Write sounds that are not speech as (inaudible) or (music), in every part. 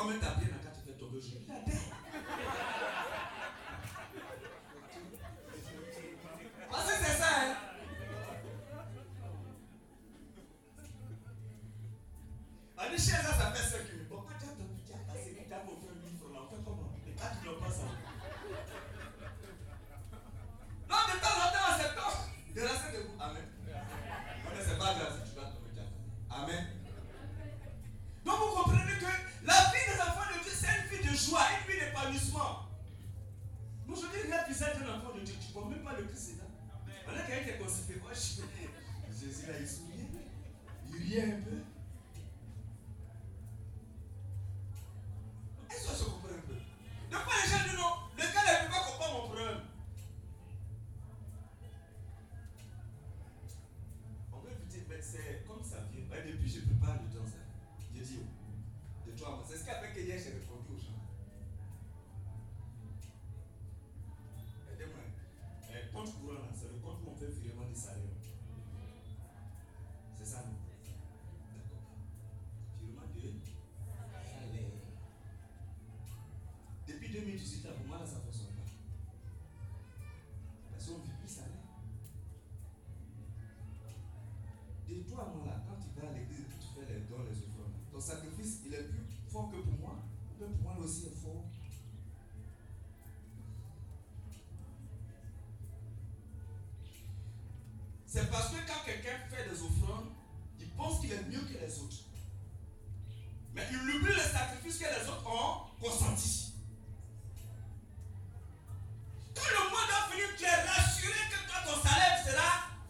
Combien t'as pris dans tu fais tomber. salaire. C'est ça, non? D'accord. Virement de salaire. Depuis 2018, pour moi, ça ne fonctionne pas. Parce qu'on ne vit plus salaire. Et toi, moi, là, quand tu vas à l'église et tu fais les dons, les offrandes, ton sacrifice, il est plus fort que pour moi, mais pour moi aussi,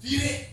因为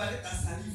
parler à Salim.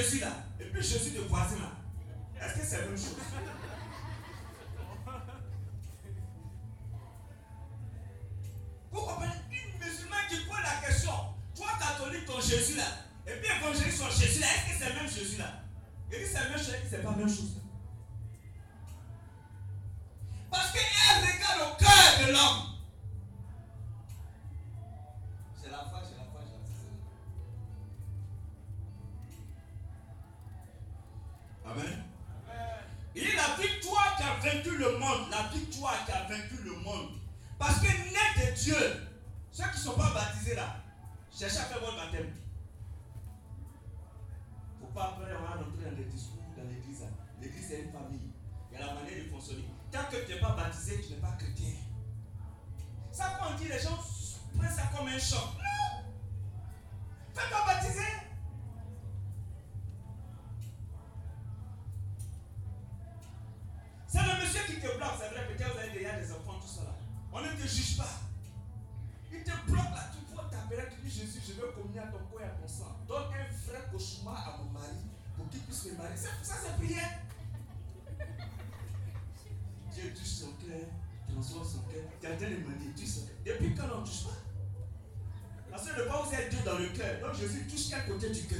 necesidad. choix Donne un vrai cauchemar à mon mari pour qu'il puisse me marier. Ça, c'est prière. Dieu touche son cœur, transforme son cœur. Tu as le demander, son cœur. Depuis quand on ne touche pas? Parce que le bon, vous êtes Dieu dans le cœur. Donc Jésus touche quel côté du cœur?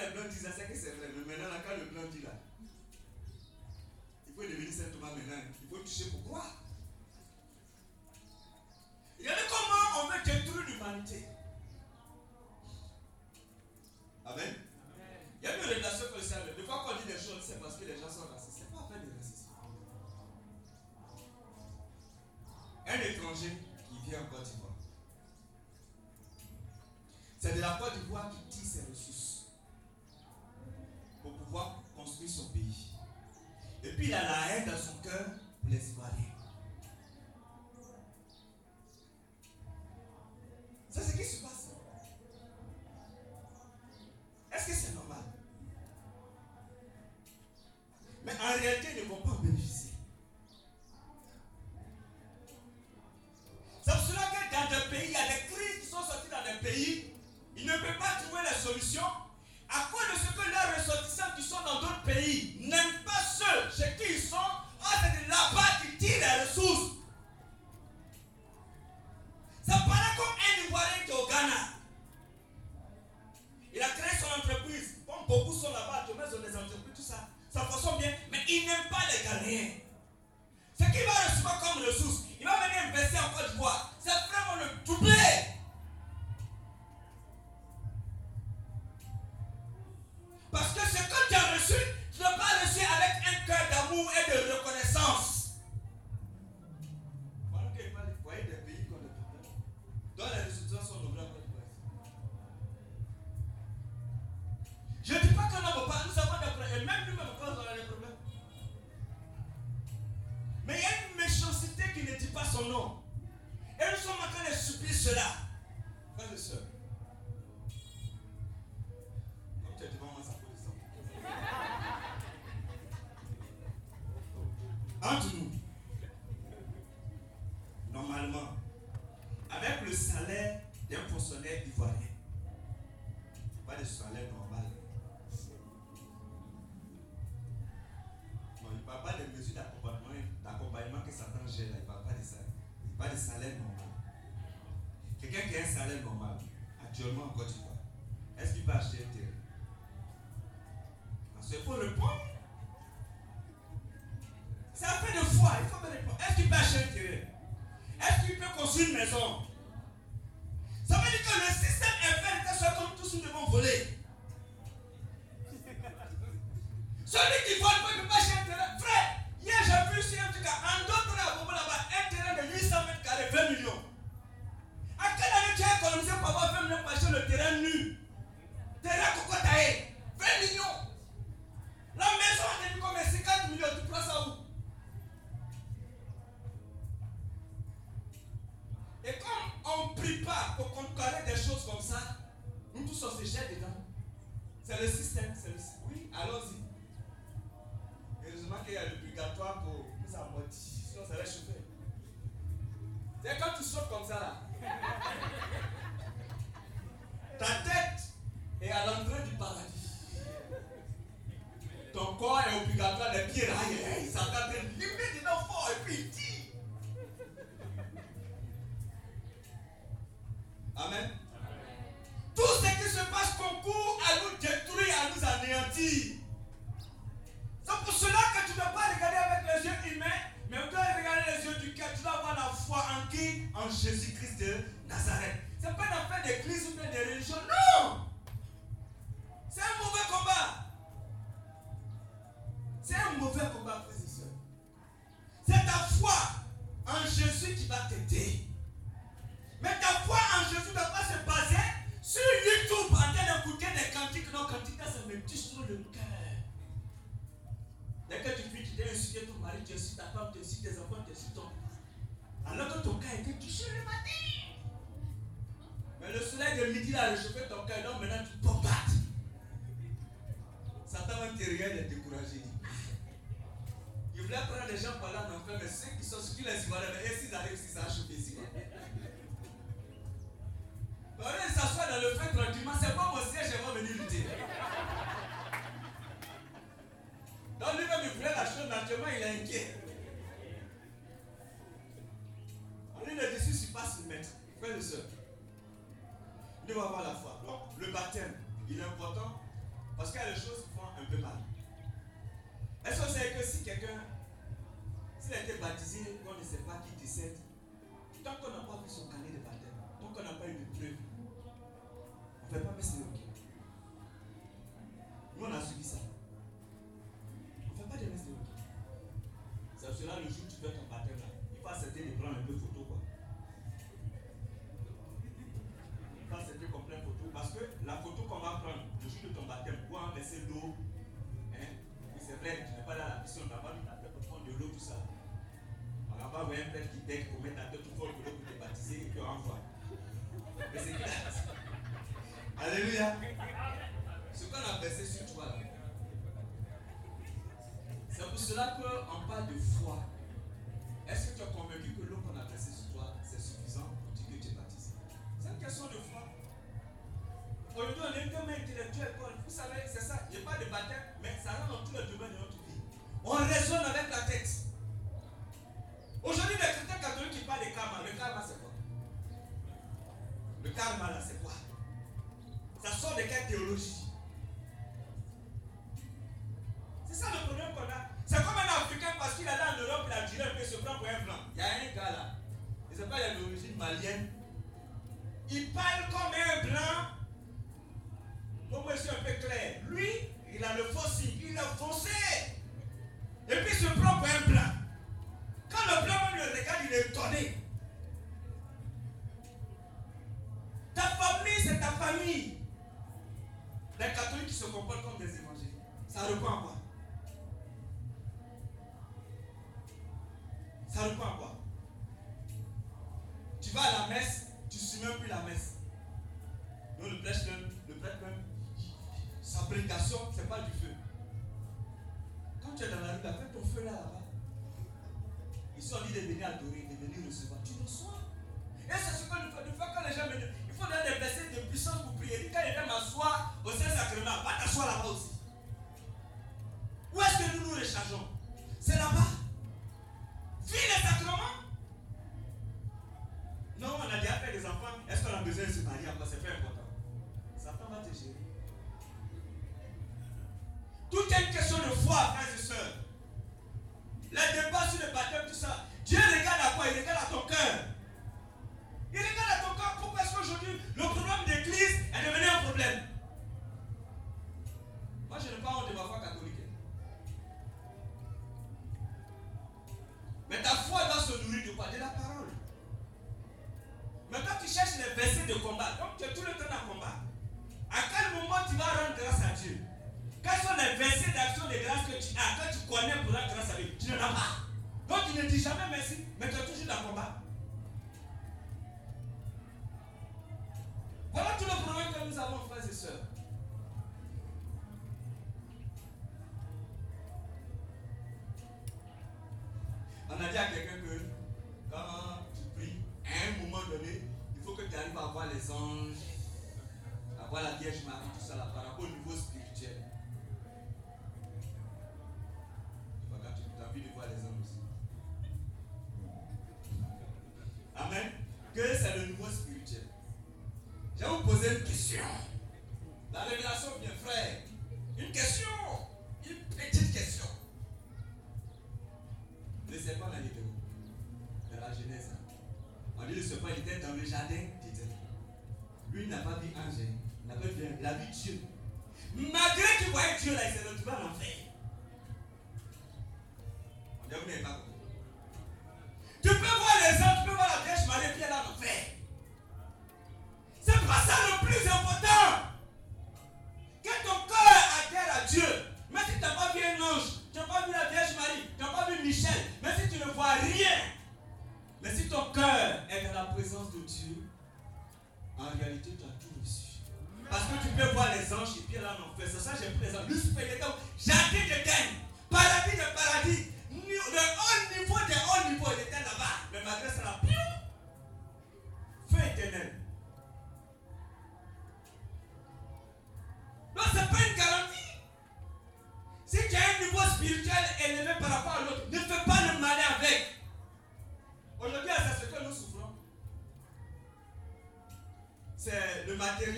les blancs disent ça, c'est que c'est vrai. Mais maintenant, quand le blanc dit là, il faut devenir Saint Thomas maintenant. Il faut toucher pourquoi? Regardez comment on veut détruire l'humanité. Amen. Il y a une relation sociale. Des fois qu'on dit des choses, c'est parce que les gens sont racistes. C'est pas à peine de racisme. Un étranger qui vient en Côte d'Ivoire, c'est de la Côte d'Ivoire qui tire ses ressources. antes Aujourd'hui, on est un intellectuel. Vous savez, c'est ça. Je pas de baptême, mais ça rentre dans tout le domaine de notre vie. On raisonne avec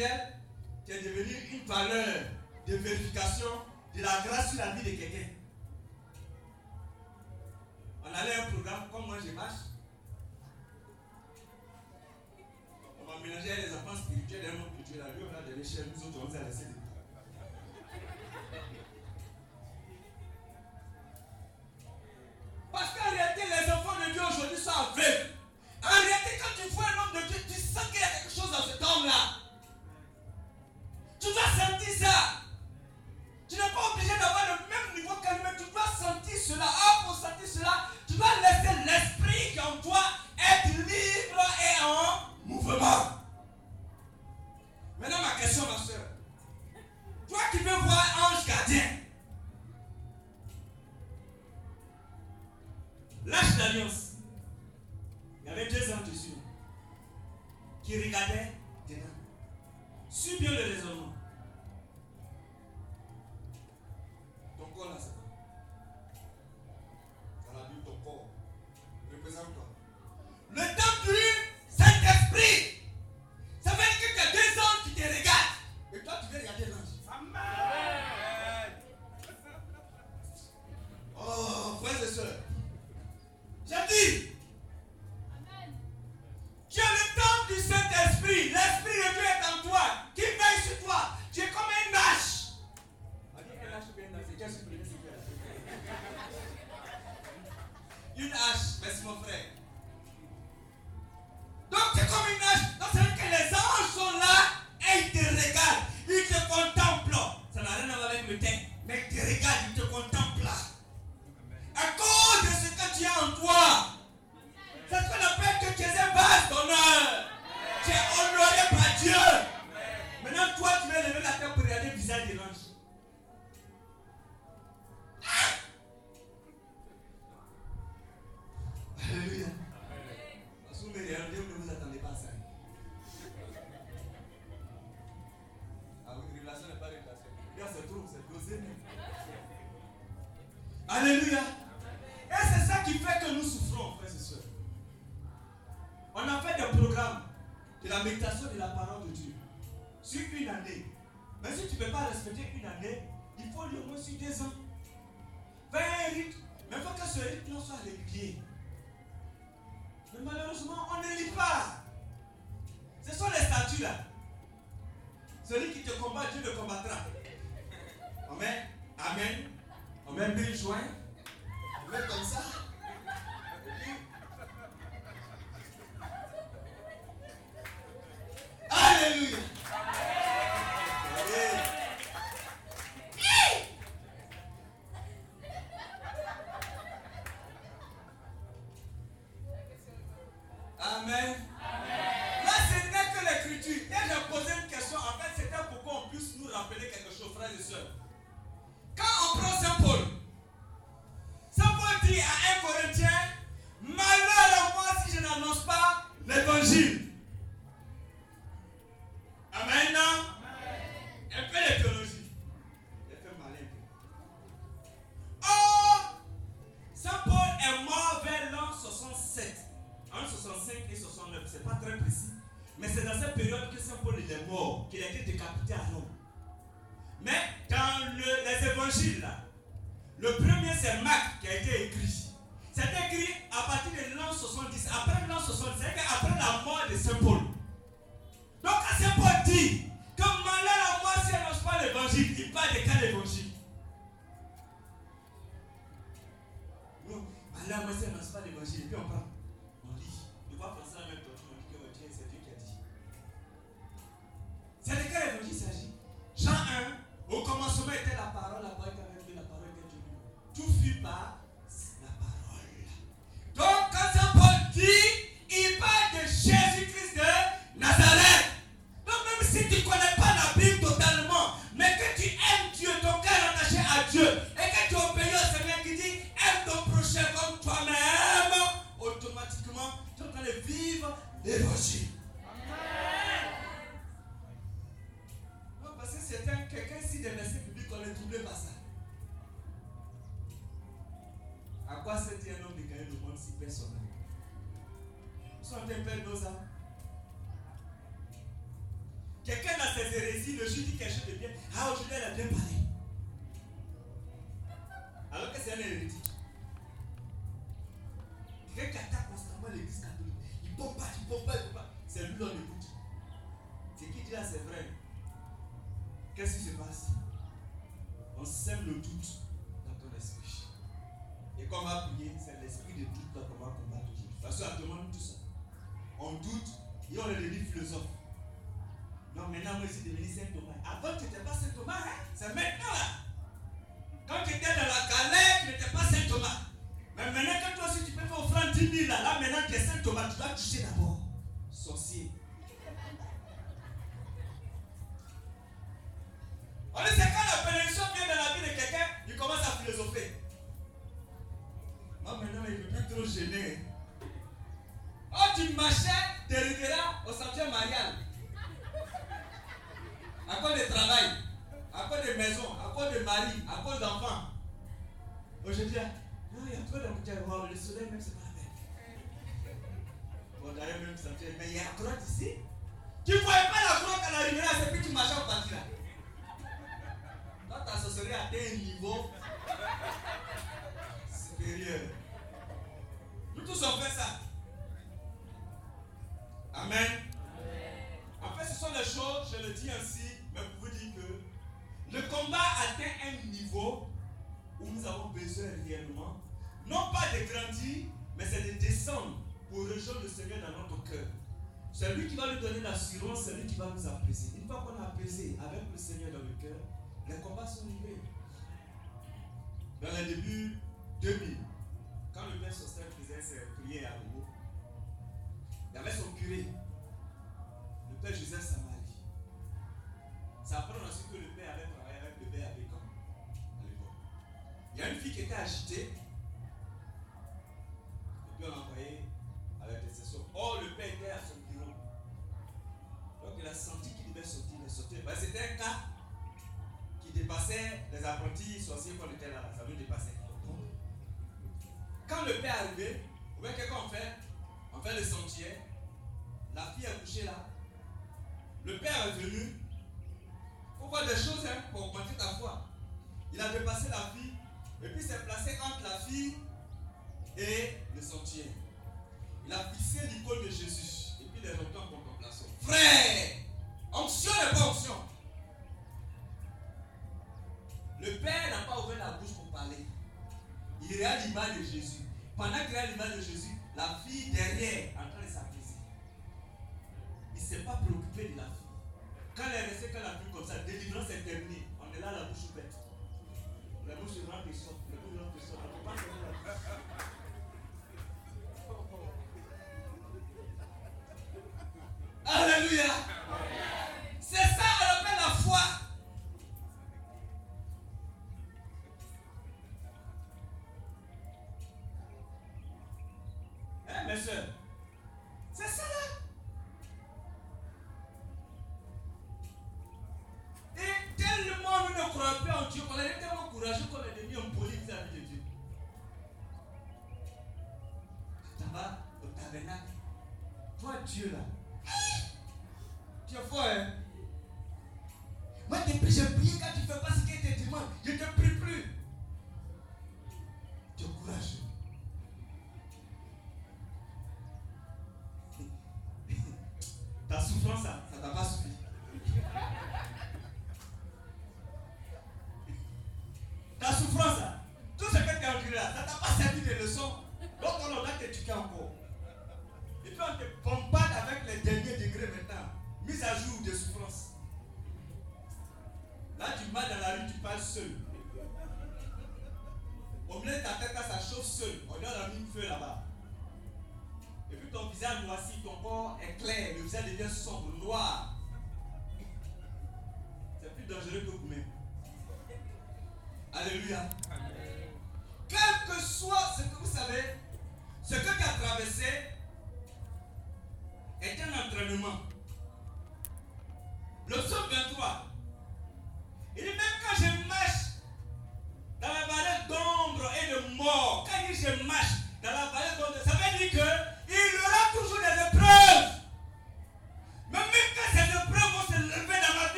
prière, est devenu une valeur de vérification de la grâce sur la vie de quelqu'un. On allait un programme, comme moi je marche. On m'a mélangé les enfants spirituels et non culturels. On a donné chez nous autres, on nous a laissé Hallelujah. le premier c'est Marc qui a été écrit. C'est écrit à partir de l'an 70, après l'an 70, c'est-à-dire après la mort de Saint Paul. Donc quand Saint Paul dit Les combats sont arrivés. Dans les débuts 2000, quand le père Sostel faisait ses prières à Judah.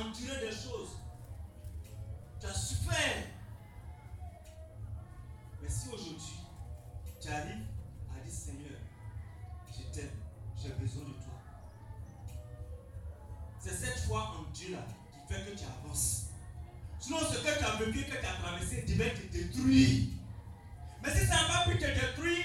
enduré des choses. Tu as souffert. Mais si aujourd'hui, tu arrives à dire Seigneur, je t'aime, j'ai besoin de toi. C'est cette foi en Dieu-là qui fait que tu avances. Sinon, ce que tu as vécu, que tu as traversé, devait te détruire. Mais si ça n'a pas pu te détruire,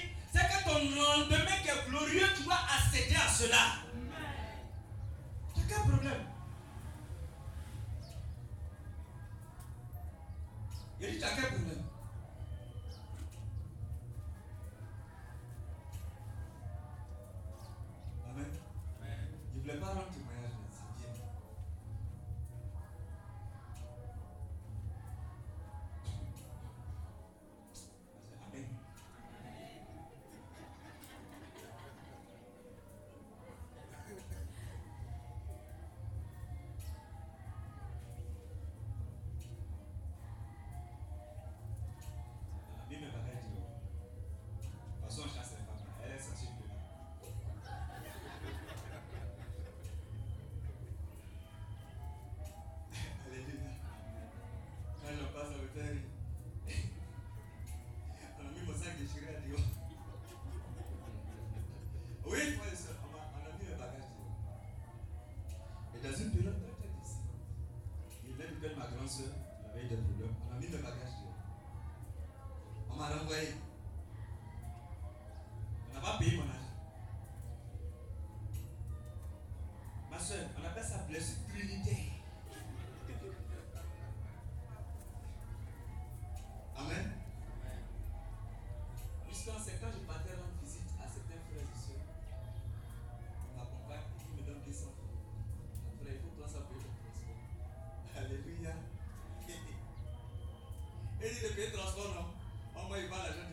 On n'a pas payé mon argent. Ma soeur, on appelle ça blessure Trinité. Amen. Jusqu'en c'est quand je partais rendre visite à certains frères et soeurs. On m'accompagne et qui me donne 200 francs. Après, il faut prendre ça pour le transport. Alléluia. Et dit le transport. muy malas.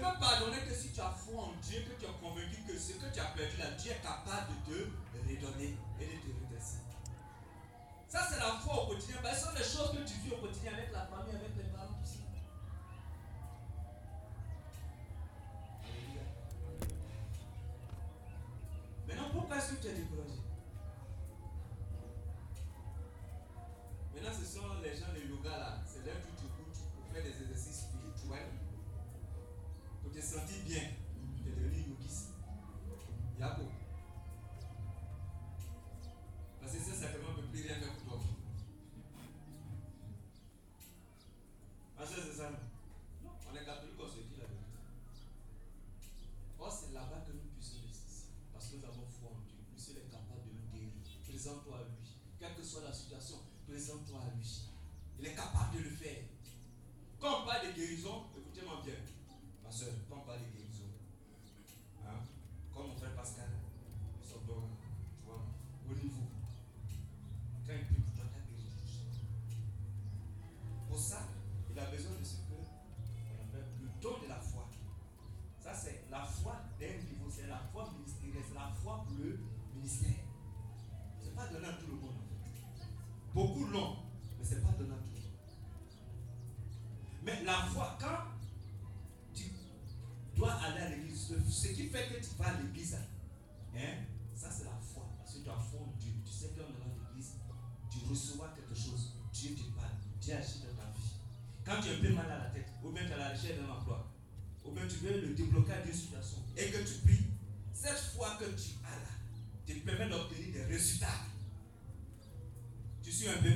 peux pardonner que si tu as foi en Dieu, que tu es convaincu que ce que tu as perdu là, Dieu est capable de te redonner. présente-toi à lui. Quelle que soit la situation, présente-toi à lui. Il est capable de le faire. Quand on parle de guérison, tu vas à l'église, hein, ça c'est la foi. Parce que tu as foi Dieu. Tu sais qu'en allant à l'église, tu reçois quelque chose. Dieu te parle. Dieu agit dans ta vie. Quand tu es un peu mal à la tête, ou bien tu as la recherche d'un emploi, ou bien tu veux le déblocage d'une situation, et que tu pries, cette foi que tu as là, te permet d'obtenir des résultats. Tu suis un peu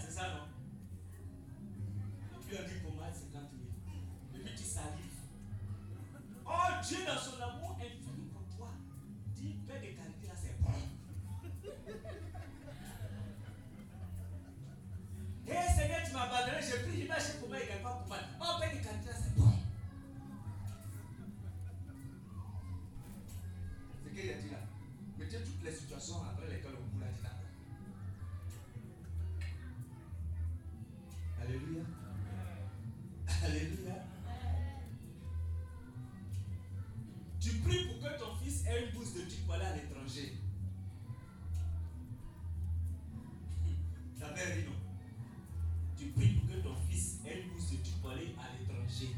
César, une bourse de type pour aller à l'étranger. (laughs) Ta mère dit non. Tu pries pour que ton fils ait une de type pour aller à l'étranger.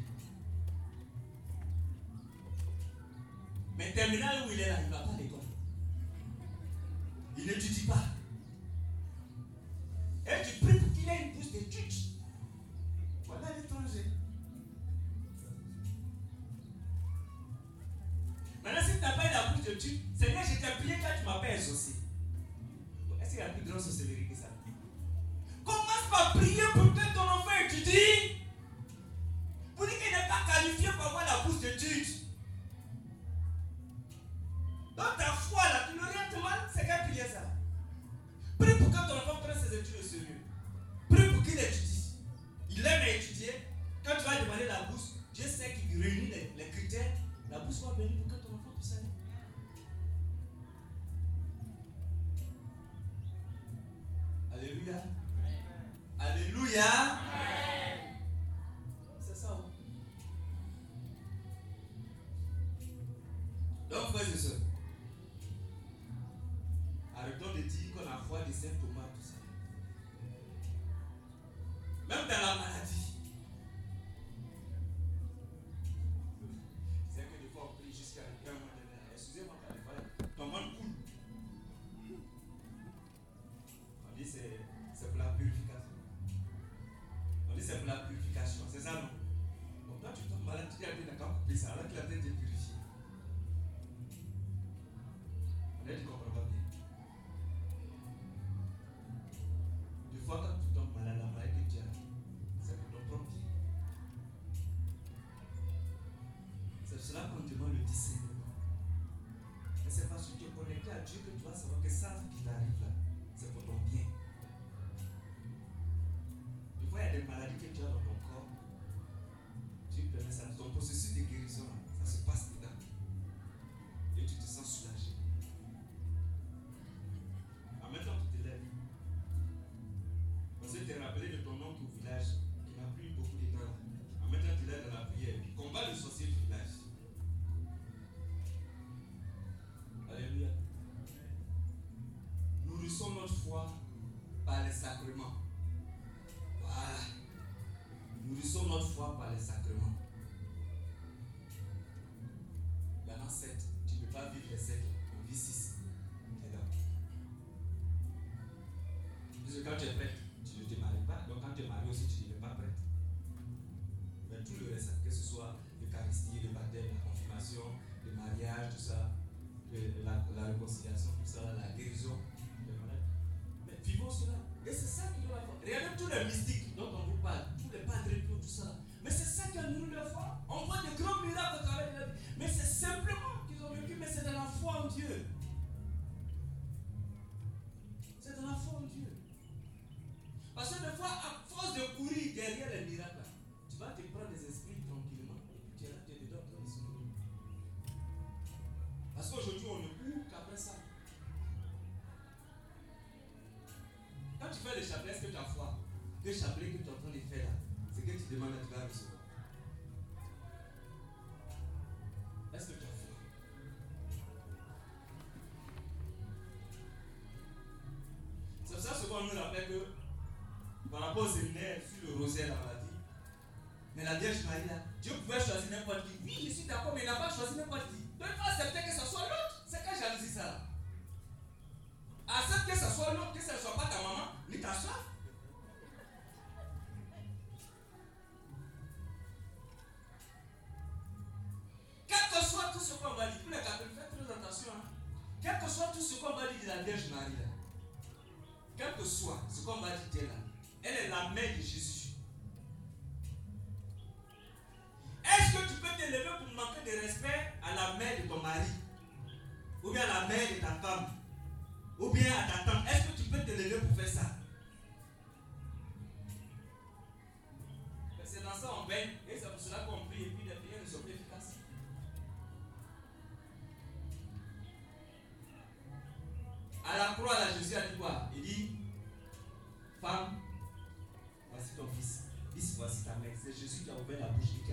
Mais terminal où il est là, il va Alléluia. Alléluia. te rappelé de ton oncle au village qui n'a plus beaucoup de temps en mettant de l'aide dans la prière. Combat le sorcier du village. Alléluia. nous Nourrissons notre foi par les sacrements. Voilà. Nourrissons notre foi par les sacrements. Il y sept. Tu ne peux pas vivre les sept. On vit six. Là. Parce que quand tu es prête, でしたで ouvert la bouche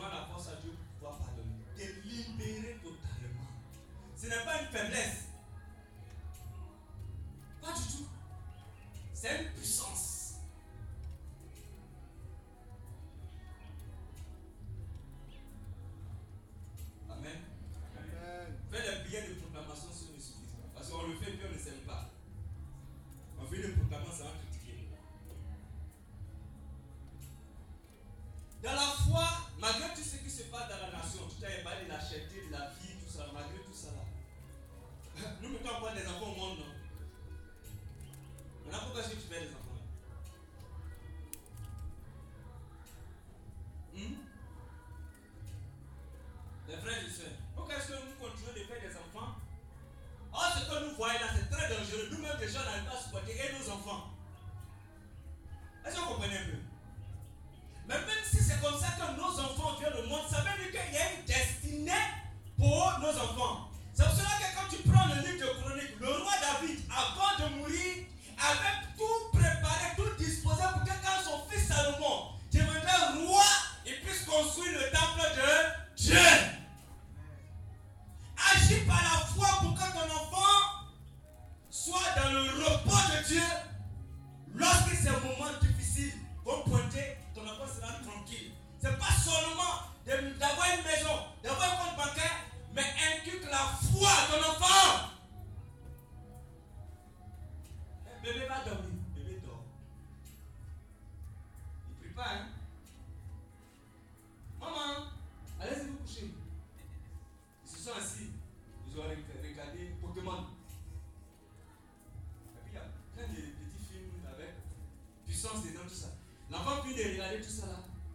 la force à Dieu pour pardonner. T'es libéré totalement. Ce n'est pas une faiblesse. le enojó un mono.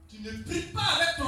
Tu ne pries pas avec ton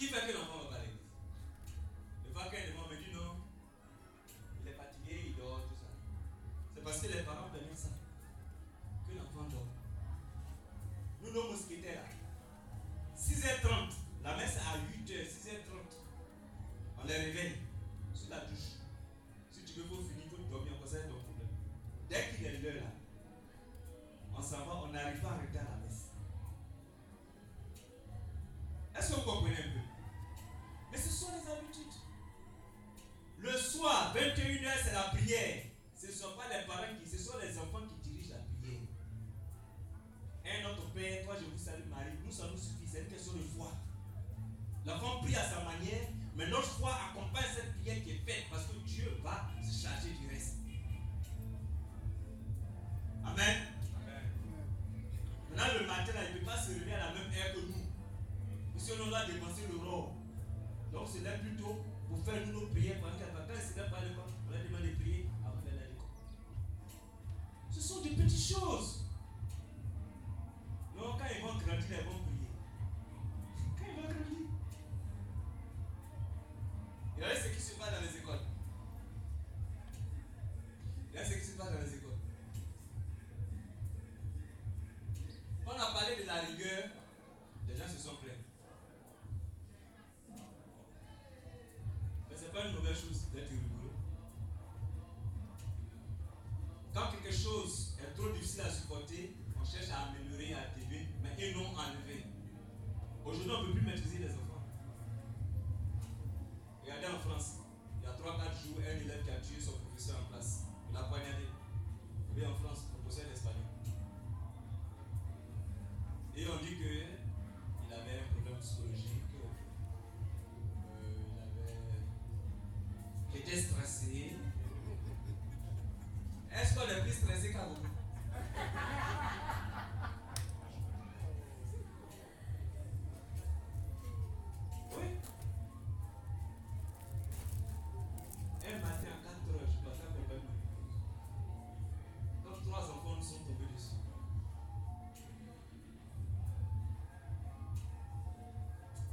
Qui fait que l'enfant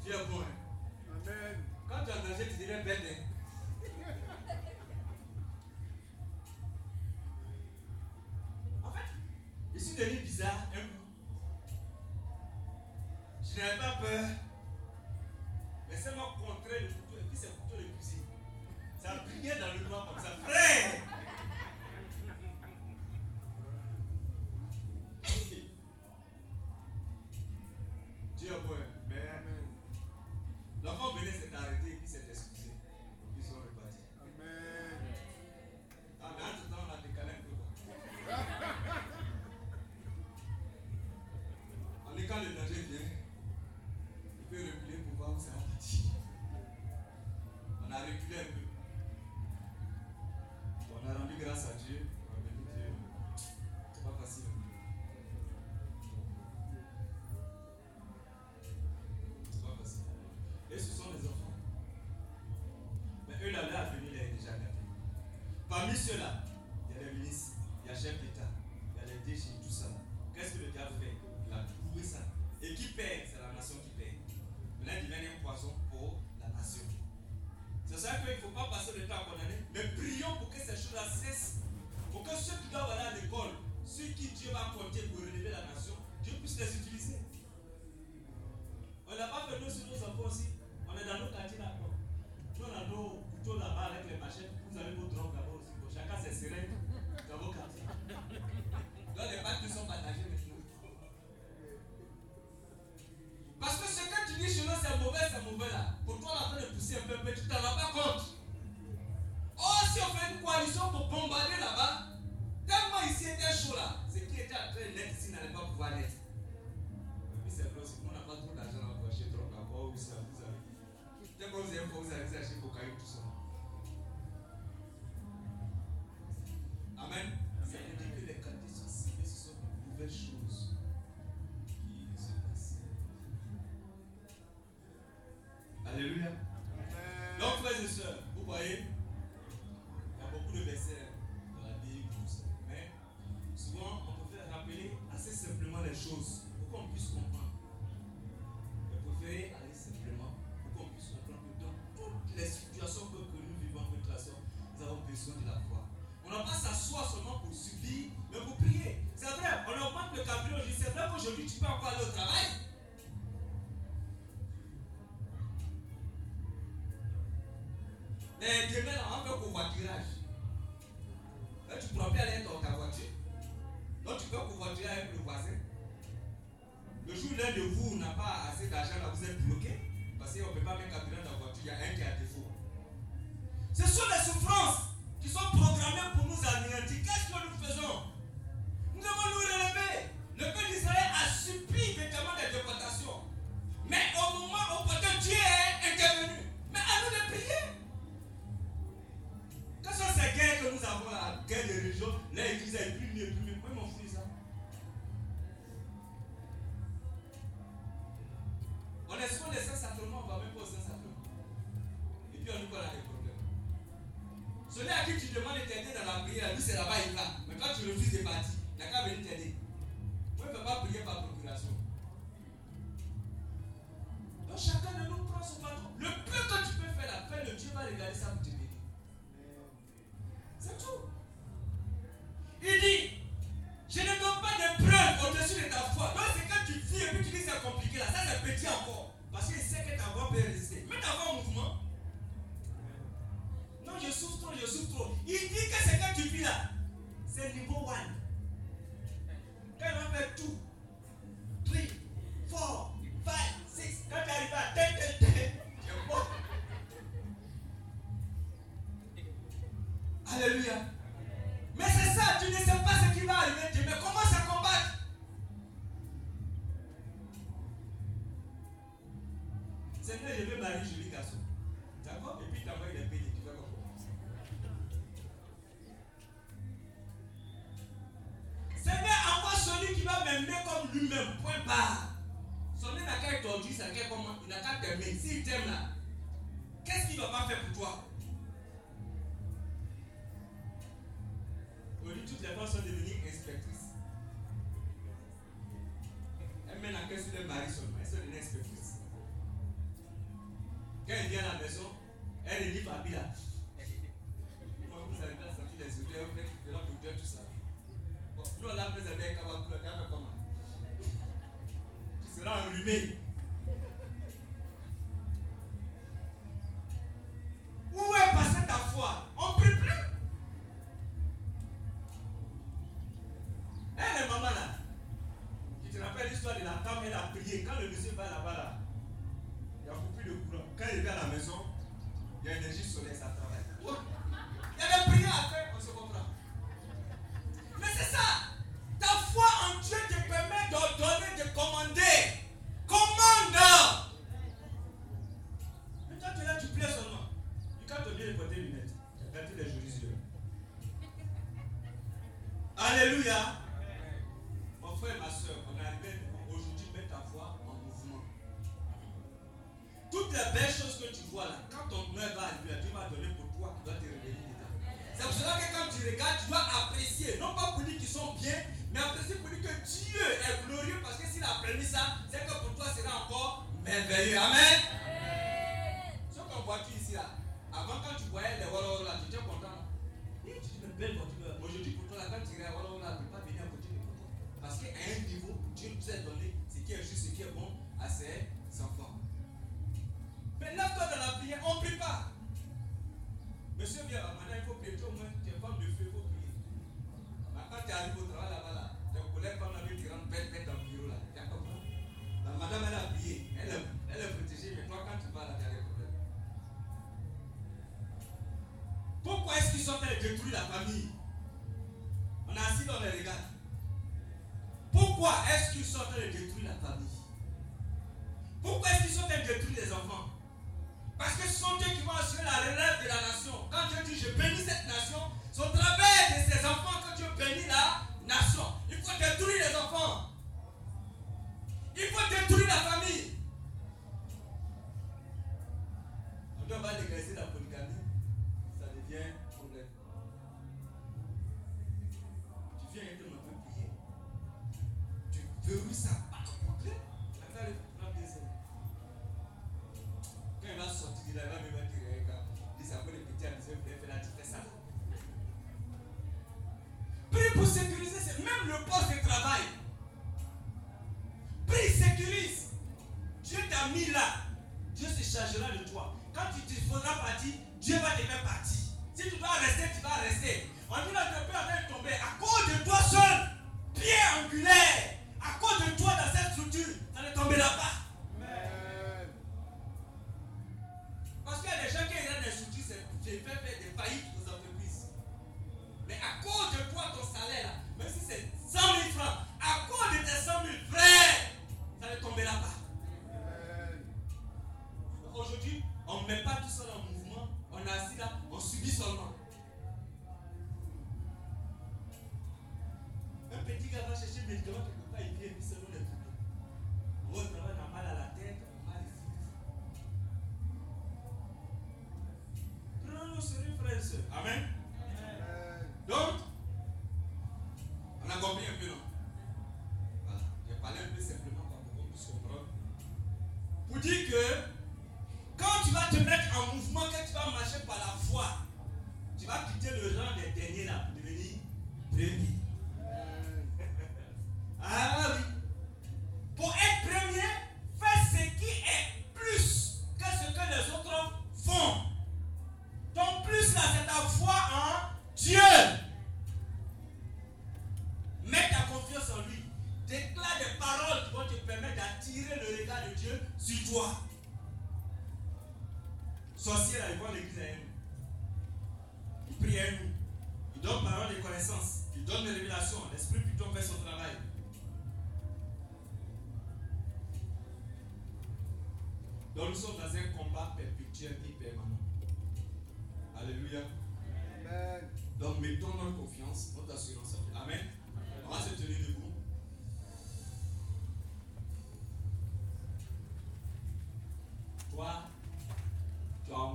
Quand tu as engagé, tu dirais bête homme, elle a prié. Quand le regardes, tu dois apprécier. Non pas pour dire qu'ils sont bien, mais apprécier pour dire que Dieu est glorieux parce que s'il a permis ça, c'est que pour toi sera encore merveilleux. Amen. Ce qu'on voiture ici là, avant quand tu voyais les Wallowers là, tu étais content. Et tu dis, mais belle voiture. Aujourd'hui pour toi, là, quand tu iras à Wallowers là, tu ne peux pas venir à côté de toi. Parce qu'à un niveau, Dieu nous a donné ce qui est juste, ce qui est bon à ses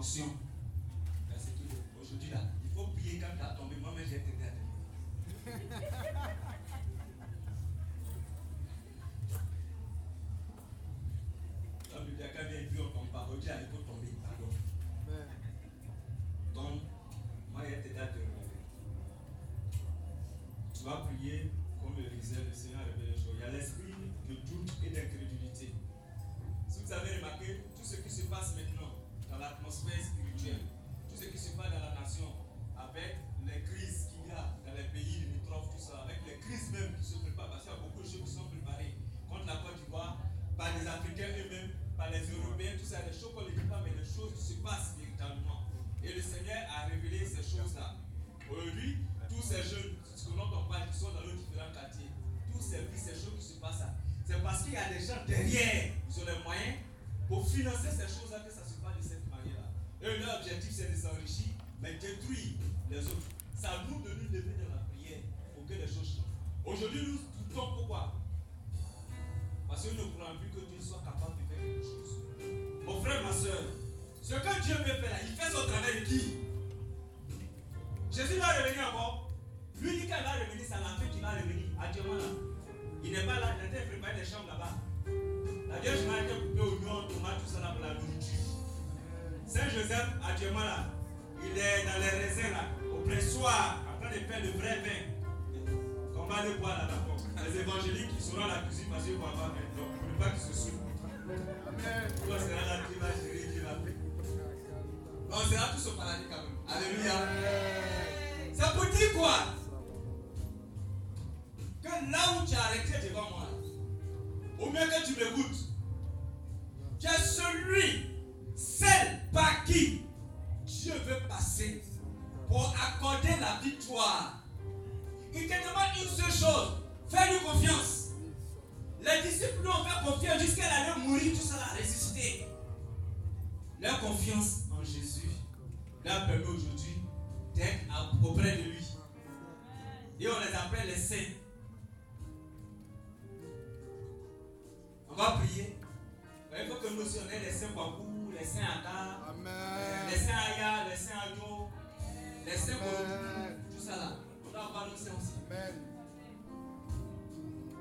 fonction. Aujourd'hui, là, il faut prier quand tu as tombé. Moi-même, j'ai été à La Bible, quand il est vu, on ne tombe pas. Aujourd'hui, il faut tomber. Pardon. Donc, moi, j'ai été Tu vas prier que les choses. Aujourd'hui, nous doutons pourquoi? Parce que nous ne croyons plus que Dieu soit capable de faire quelque chose. Mon frère, ma soeur, ce que Dieu veut faire, il fait son travail qui? Jésus va revenir encore. Lui dit qu'il va revenir, c'est l'enfant qui va revenir. Actuellement là. Il n'est pas là, il était préparé des chambres là-bas. La Vierge Marie était coupée au nom, tomate, tout ça là pour la nourriture. Saint Joseph, actuellement là, il est dans les raisins là, au pressoir, en train de faire le vrai vin. Qu'on va aller boire là-bas. Les évangéliques, ils seront à la cuisine parce qu'ils vont avoir. Donc, il ne pas qu'ils se souffrent. Toi, c'est là qui va gérer, qui va faire. On sera tous au paradis quand même. Alléluia. Ça pour dire quoi? Que là où tu as arrêté devant moi, au mieux que tu m'écoutes, tu es celui, celle par qui Dieu veut passer pour accorder la victoire. Il te demande une seule chose, fais-lui confiance. Les disciples lui ont fait confiance jusqu'à aller mourir, tout ça a résisté. Leur confiance en Jésus leur permet aujourd'hui d'être auprès de lui. Et on les appelle les saints. On va prier. Il faut que nous aussi on ait les saints Kwaku, les saints Amen. les saints Aya, les saints Adjo, les saints Amen. tout ça là. On avoir nos saints aussi. Amen.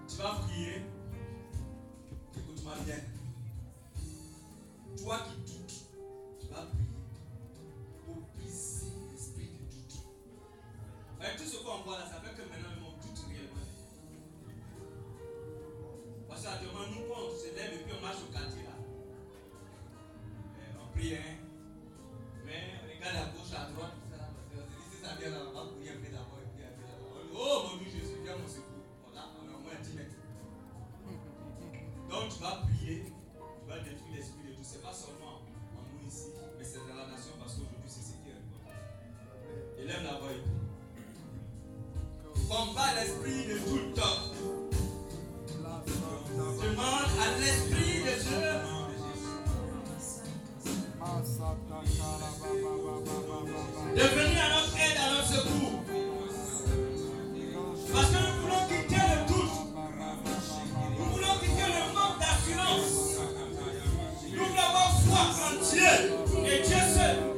Tu vas prier. Écoute-moi bien. Toi qui doutes, tu vas prier pour briser l'esprit de doute. Avec tout ce qu'on voit là, ça fait que maintenant on doute réellement. Parce qu'actuellement, nous, quand on se lève et puis on marche au quartier là, eh, on prie, hein. Mais on regarde à gauche, à droite, tout ça. Parce qu'on se dit, si ça vient là, on va peu d'abord Oh mon Dieu Jésus, viens mon secours. Voilà, on est au moins 10 mètres. Donc tu vas prier, tu vas détruire l'esprit de tout. C'est pas seulement en nous ici, mais c'est dans la nation parce qu'aujourd'hui c'est ce qui est important. Élève la voix et. Combat l'esprit de tout homme. Demande à l'esprit de Dieu de venir à notre aide, à notre secours. Parce que nous voulons quitter le doute. Nous voulons quitter le manque d'assurance. Nous voulons avoir foi en Dieu et Dieu seul.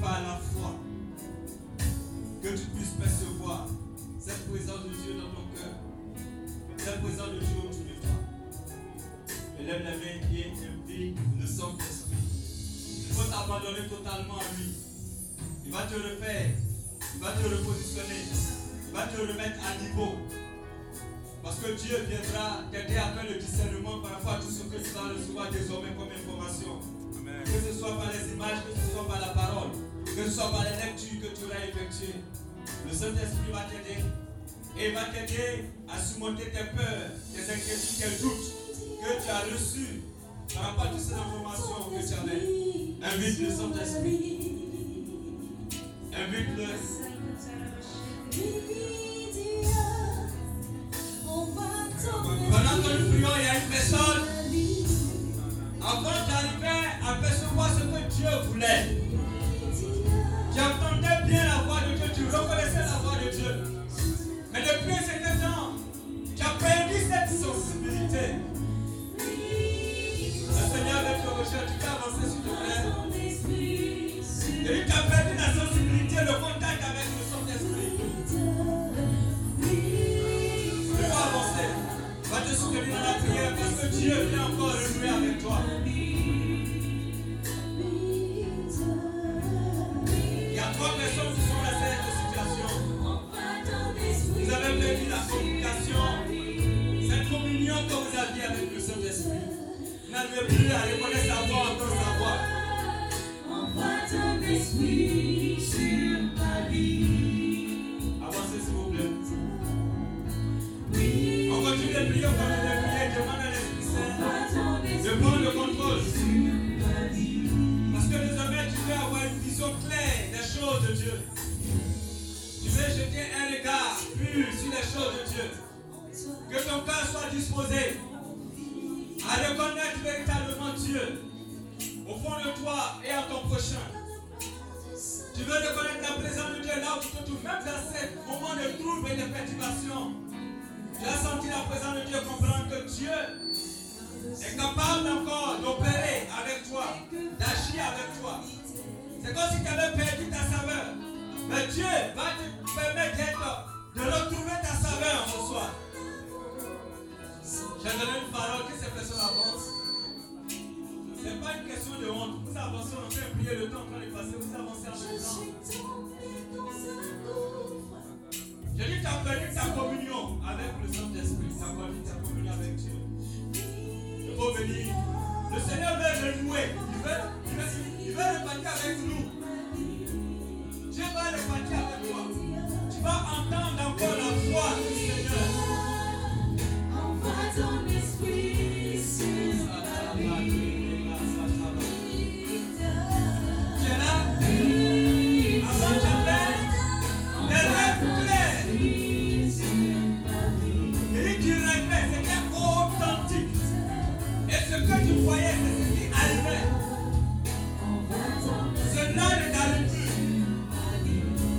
Par la foi. Que tu puisses percevoir cette présence de Dieu dans ton cœur, cette présence de Dieu autour de toi. Élève la main et invite le Saint-Esprit. Il faut t'abandonner totalement à lui. Il va te refaire, il va te repositionner, il va te remettre à niveau. Parce que Dieu viendra t'aider à faire le discernement par rapport à tout ce que tu vas recevoir désormais comme information. Que ce soit par les images, que ce soit par la parole, que ce soit par les lectures que tu auras effectuées. Le Saint-Esprit va t'aider et va t'aider à surmonter tes peurs, tes inquiétudes, tes doutes que tu as reçus par rapport à toutes ces informations que tu avais. Invite le Saint-Esprit. Invite-le. Pendant que nous prions, il y a une personne, avant d'arriver tu entendais bien la voix de Dieu, tu reconnaissais la voix de Dieu. Mais depuis certain temps, tu as perdu cette sensibilité. Le Seigneur veut te rechercher, tu peux avancer s'il te plaît. Et tu as perdu la sensibilité, le contact avec le Saint-Esprit. Tu vas avancer. Va te soutenir dans la prière parce que Dieu vient encore renouer avec toi. Personnes qui sont dans cette situation. Vous avez perdu la communication, cette communion que vous aviez avec le Saint-Esprit. Vous n'arrivez plus à reconnaître sa voix, entendre sa voix. Avancez s'il vous plaît. On continue de prier, ton cœur soit disposé à reconnaître véritablement Dieu au fond de toi et à ton prochain. Tu veux reconnaître la présence de Dieu là où tu te trouves, même dans ces moments de trouble et de perturbation. Tu as senti la présence de Dieu, comprendre que Dieu est capable encore d'opérer avec toi, d'agir avec toi. C'est comme si tu avais perdu ta saveur. Mais Dieu va te permettre de retrouver ta saveur en soir. J'ai donné une parole, que ces personnes avancent. Ce n'est pas une question de honte. Vous avancez, on fait prier le temps en train de passer. Vous avancez en même temps. Je dis, tu as perdu ta communion avec le Saint-Esprit. Tu perdu ta communion avec Dieu. Il faut venir. Le Seigneur veut renouer. Il veut, il veut, il veut repartir avec nous. Dieu va repartir avec toi. Tu vas entendre encore croyait que ceci arrivait. Cela ne t'arrive plus.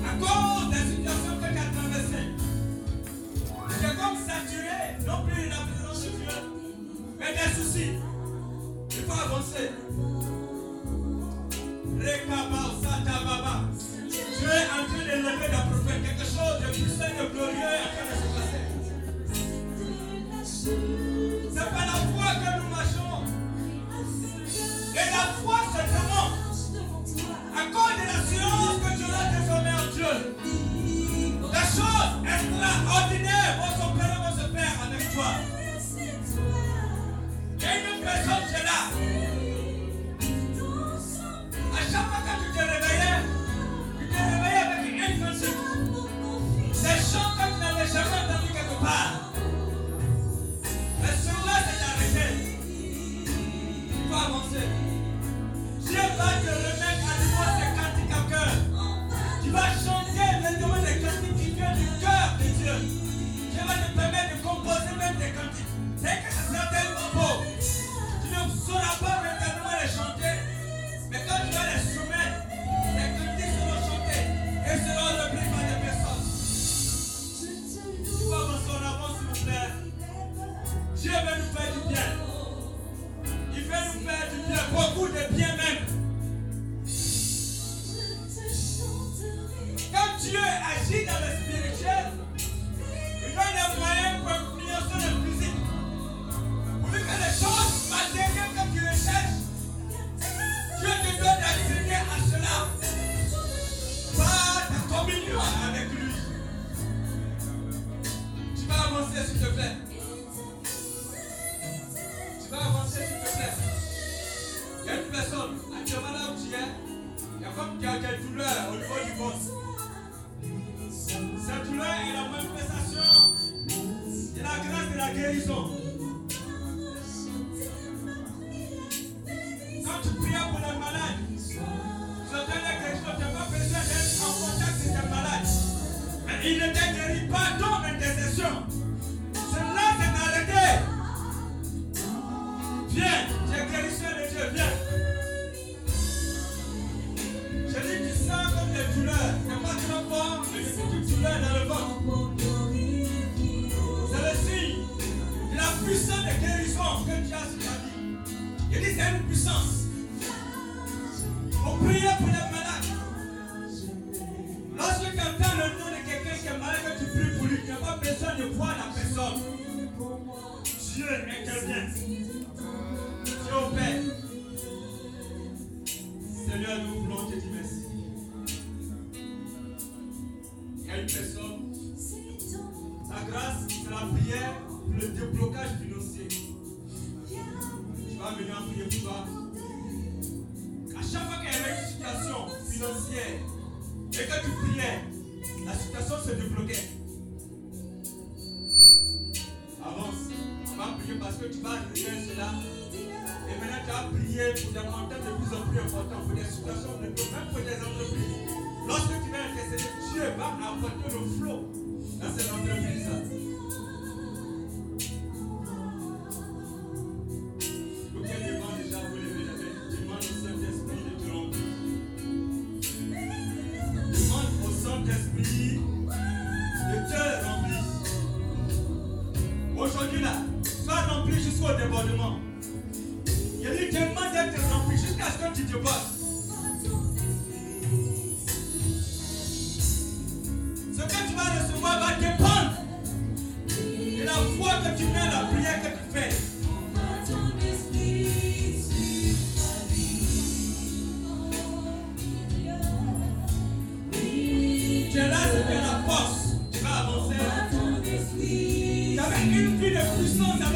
À cause des situations que tu as traversées. C'est comme saturé, non plus la présence de Dieu, mais des soucis. Il faut avancer. Rekabasa tababa. Dieu est en train d'élever la prophète. Quelque chose de puissant, de glorieux en train de se passer. Puissance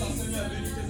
reçois, reçois. Seigneur, bénis tes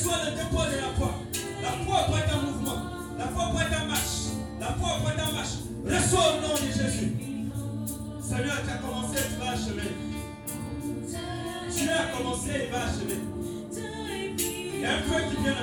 besoin de dépôt de la foi. La foi prête un mouvement. La foi prête un marche. La foi prête un marche. Reçois au nom de Jésus. Seigneur, tu as commencé, tu vas achever. Tu as commencé, il va achever. Il y a un feu qui vient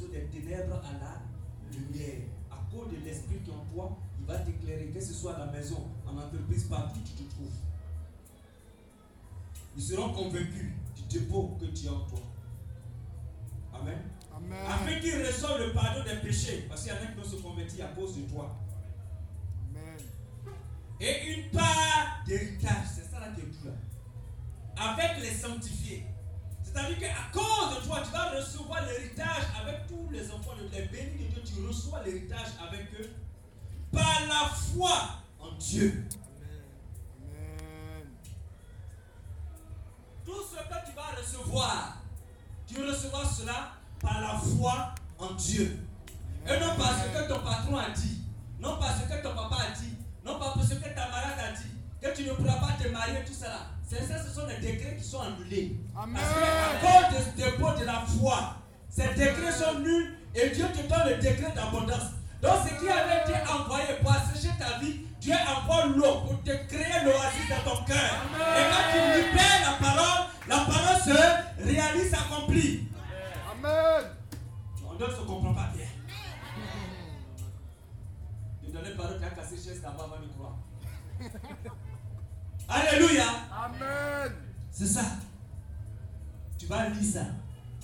des ténèbres à la lumière. À cause de l'esprit qui en toi, il va t'éclairer, que ce soit à la maison, en entreprise, partout où tu te trouves. Ils seront convaincus du dépôt que tu as en toi. Amen. Amen. Afin qu'ils reçoivent le pardon des péchés, parce qu'il y en a qui se convertir à cause de toi. Amen. Et une part d'héritage, c'est ça là qui là. Avec les sanctifiés. C'est-à-dire qu'à cause de toi, tu vas recevoir l'héritage avec tous les enfants de Dieu, bénis de Dieu, tu reçois l'héritage avec eux par la foi en Dieu. Amen. Tout ce que tu vas recevoir, tu recevras cela par la foi en Dieu. Et non parce que ton patron a dit, non parce que ton papa a dit, non pas parce que ta marade a dit, que tu ne pourras pas te marier, tout cela. Ce sont les décrets qui sont annulés. Amen. Parce qu'à cause de ce dépôt de la foi, ces décrets sont nuls et Dieu te donne le décret d'abondance. Donc ce qui avait été envoyé pour assécher ta vie, Dieu envoie l'eau pour te créer l'oasis dans ton cœur. Et quand tu libères la parole, la parole se réalise, s'accomplit. Amen. On ne se comprend pas bien. Amen. Et dans les paroles, tu as cassé chaise d'abord avant de croire. Alléluia. Amen. C'est ça. Tu vas lire ça.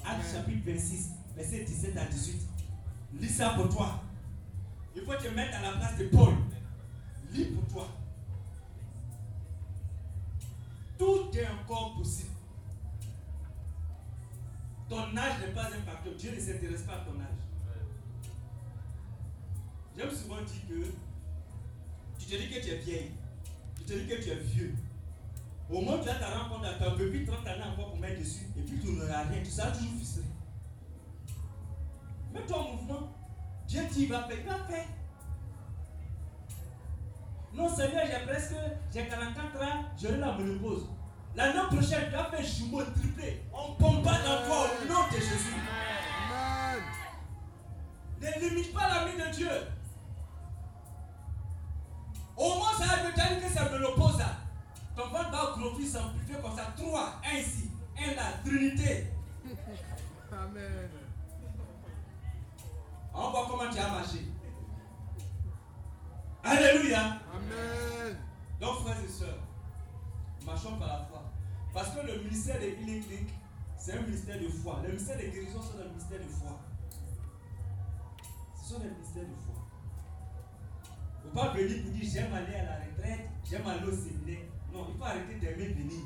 Acte chapitre 26, verset 17 à 18. Lis ça pour toi. Il faut te mettre à la place de Paul. Lis pour toi. Tout est encore possible. Ton âge n'est pas un facteur. Dieu ne s'intéresse pas à ton âge. J'aime souvent dire que tu te dis que tu es vieille. Te dis que tu es vieux. Au moins, tu as ta rencontre, tu as un peu plus 30 années encore pour mettre dessus, et puis tu n'auras rien, tu seras toujours frustré. Mets-toi en mouvement. Dieu dit, va faire, il va faire. Non, Seigneur, j'ai presque, j'ai 44 ans, j'aurai la ménopause. L'année prochaine, tu vas faire jumeau triplé. On dans toi au nom de Jésus. Amen. Ne limite pas la vie de Dieu. Au moins, ça te dire que c'est ménopause. là. Ton ventre va grossir, s'amplifier comme ça. Trois, un ici, un là, Trinité. Amen. On voit comment tu as marché. Alléluia. Amen. Donc, frères et sœurs, marchons par la foi. Parce que le ministère de Healing Clinic, c'est un ministère de foi. Le ministère de guérison, c'est un ministère de foi. Ce sont des ministères de foi. Ne faut pas venir pour dire j'aime aller à la retraite, j'aime aller au séminaire. Non, il faut arrêter d'aimer venir.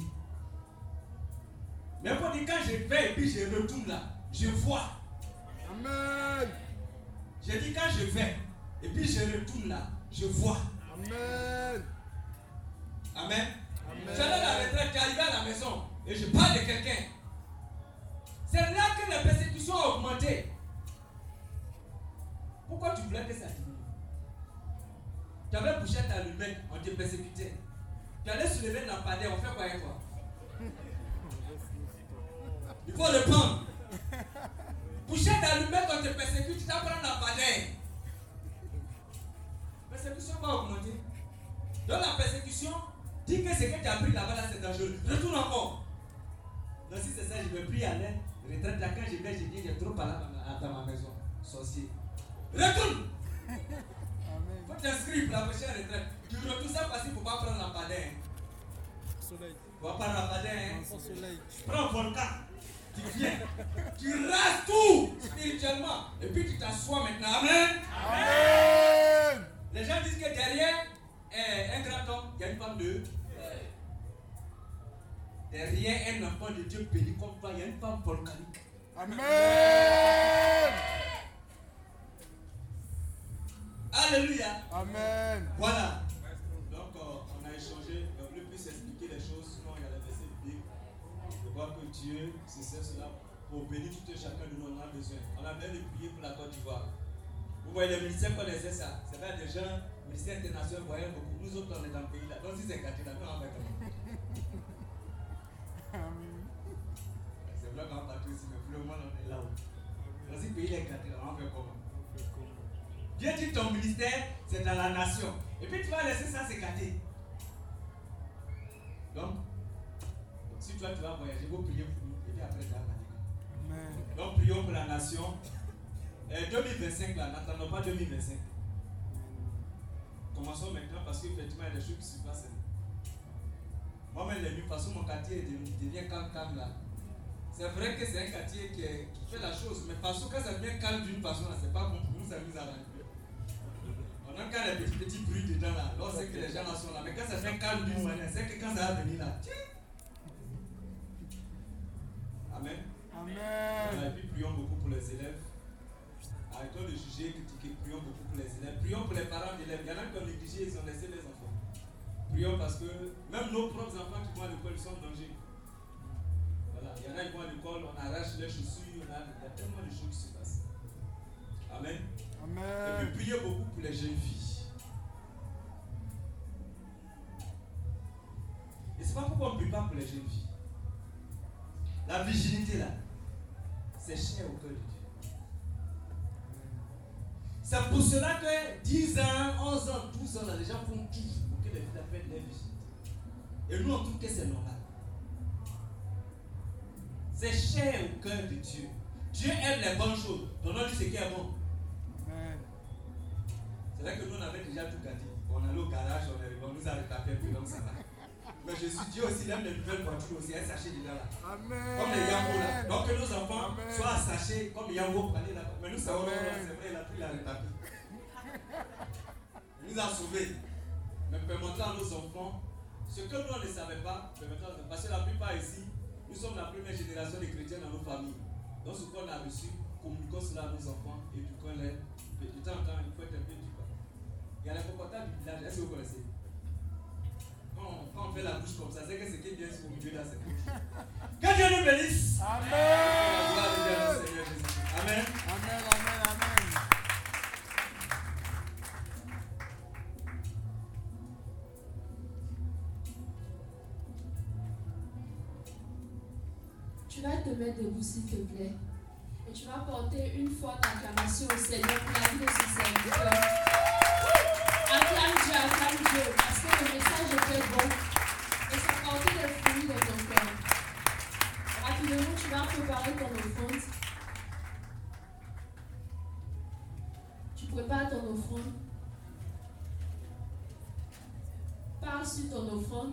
Mais pour dire quand je vais et puis je retourne là, je vois. Amen. J'ai dit quand je vais et puis je retourne là, je vois. Amen. Amen. Amen. Tu allais à la retraite, arrivé à la maison et je parle de quelqu'un. C'est là que la persécution a augmenté. Pourquoi tu voulais que ça diminue Tu avais bouché ta allumette, on te persécutait. Tu allais soulever la padée, on fait quoi? Avec toi Il faut le prendre. Boucher d'allumette, on te persécute, tu t'apprends la padée. Persécution va augmenter. Donc la persécution, dis que ce que tu as pris là-bas, là, c'est dangereux. Retourne encore. Donc si c'est ça, je me prie à l'aide. Retraite là, quand je vais, je dis, j'ai trop parlé à- dans ma maison. Sorcier. Retourne. Amen. Faut t'inscrire pour la prochaine retraite. Tu retournes ça parce qu'il ne faut pas prendre la padée. Soleil. Faut pas prendre la padée. Hein. Soleil. Tu prends volcan. Tu viens. tu rases tout spirituellement. Et puis tu t'assois maintenant. Amen. Amen. Les gens disent que derrière euh, un grand homme, il y a une femme de. Derrière un enfant de Dieu béni comme toi, il y a une femme volcanique. Amen. Alléluia. Amen. Voilà. Donc euh, on a échangé, on voulait plus expliquer les choses, sinon il y a les versets bibliques. Je vois que Dieu se sert cela pour bénir tout un chacun de nous, on en a besoin. On a même prié pour la Côte d'Ivoire. Vous voyez, le ministère connaissait ça. C'est pas des gens, le ministère international voyait beaucoup. Nous autres, on est dans le pays là. Donc si c'est gâté, là, on va (laughs) Amen. C'est vrai qu'on va partir aussi, mais pour le moment, on est là-haut. Dans ce pays, est gâté, là, on va faire comment? Dieu dit ton ministère, c'est dans la nation. Et puis tu vas laisser ça se gâter. Donc, si toi tu vas voyager, vous priez pour nous. Et puis après, tu vas partir. Amen. Donc, prions pour la nation. Euh, 2025, là, n'attendons pas 2025. Commençons maintenant parce qu'effectivement, il y a des choses qui se passent. Moi-même, les nuits, toute façon, mon quartier devient calme-calme là. C'est vrai que c'est un quartier qui, est- qui fait la chose, mais parce que quand ça devient calme d'une façon, là, c'est pas bon pour nous, ça nous arrange. On a quand les petits, petits bruits dedans là, là on sait que les gens là sont là, mais quand ça devient calme d'une manière, c'est que quand ça va venir là, tiens. Amen. Voilà, Amen. et puis prions beaucoup pour les élèves. Arrêtons de juger, critiquer, prions beaucoup pour les élèves. Prions pour les parents d'élèves. Il y en a qui ont négligé, ils ont laissé les enfants. Prions parce que même nos propres enfants qui vont à l'école ils sont en danger. Voilà, il y en a qui vont à l'école, on arrache les chaussures, on a, il y a tellement de choses qui se passent. Amen. Et Amen. puis priez beaucoup pour les jeunes filles. Et c'est pas pourquoi on ne prie pas pour les jeunes filles. La virginité là, c'est cher au cœur de Dieu. C'est pour cela que 10 ans, 11 ans, 12 ans, là, les gens font tout pour que les filles appellent les visites. Et nous, on trouve que c'est normal. C'est cher au cœur de Dieu. Dieu aime les bonnes choses. Donnons-lui ce qui est bon. C'est vrai que nous, on avait déjà tout gâté. On allait au garage, on, on nous a retapé, puis donc ça va. Mais Jésus, Dieu aussi, il aime les nouvelles voitures aussi, un sachet dedans là. Amen. Comme les Yango là. Donc que nos enfants Amen. soient sachés comme les Yango pour aller là-bas. Mais nous savons, c'est vrai, il a pris la retapé. Il nous a sauvés. Mais permettons à nos enfants ce que nous on ne savait pas, parce que la plupart ici, nous sommes la première génération de chrétiens dans nos familles. Donc ce qu'on a reçu, communiquons cela à nos enfants, éduquons-les. De temps en temps, il faut être un peu. Il y a les popotas du village, est-ce que vous connaissez? Quand on, quand on fait la bouche comme ça, c'est que ce qui est bien sur au milieu là, c'est bouche. Que Dieu nous bénisse. La gloire Dieu, Amen. Seigneur Jésus. Amen. Amen, amen, amen. Tu vas te mettre debout, s'il te plaît. Et tu vas porter une forte acclamation au Seigneur pour la vie de ce serviteur. Acclame Dieu, acclame Dieu, parce que le message était bon. Et ça portait des fruits dans ton cœur. Rapidement, tu vas préparer ton offrande. Tu prépares ton offrande. Parle sur ton offrande.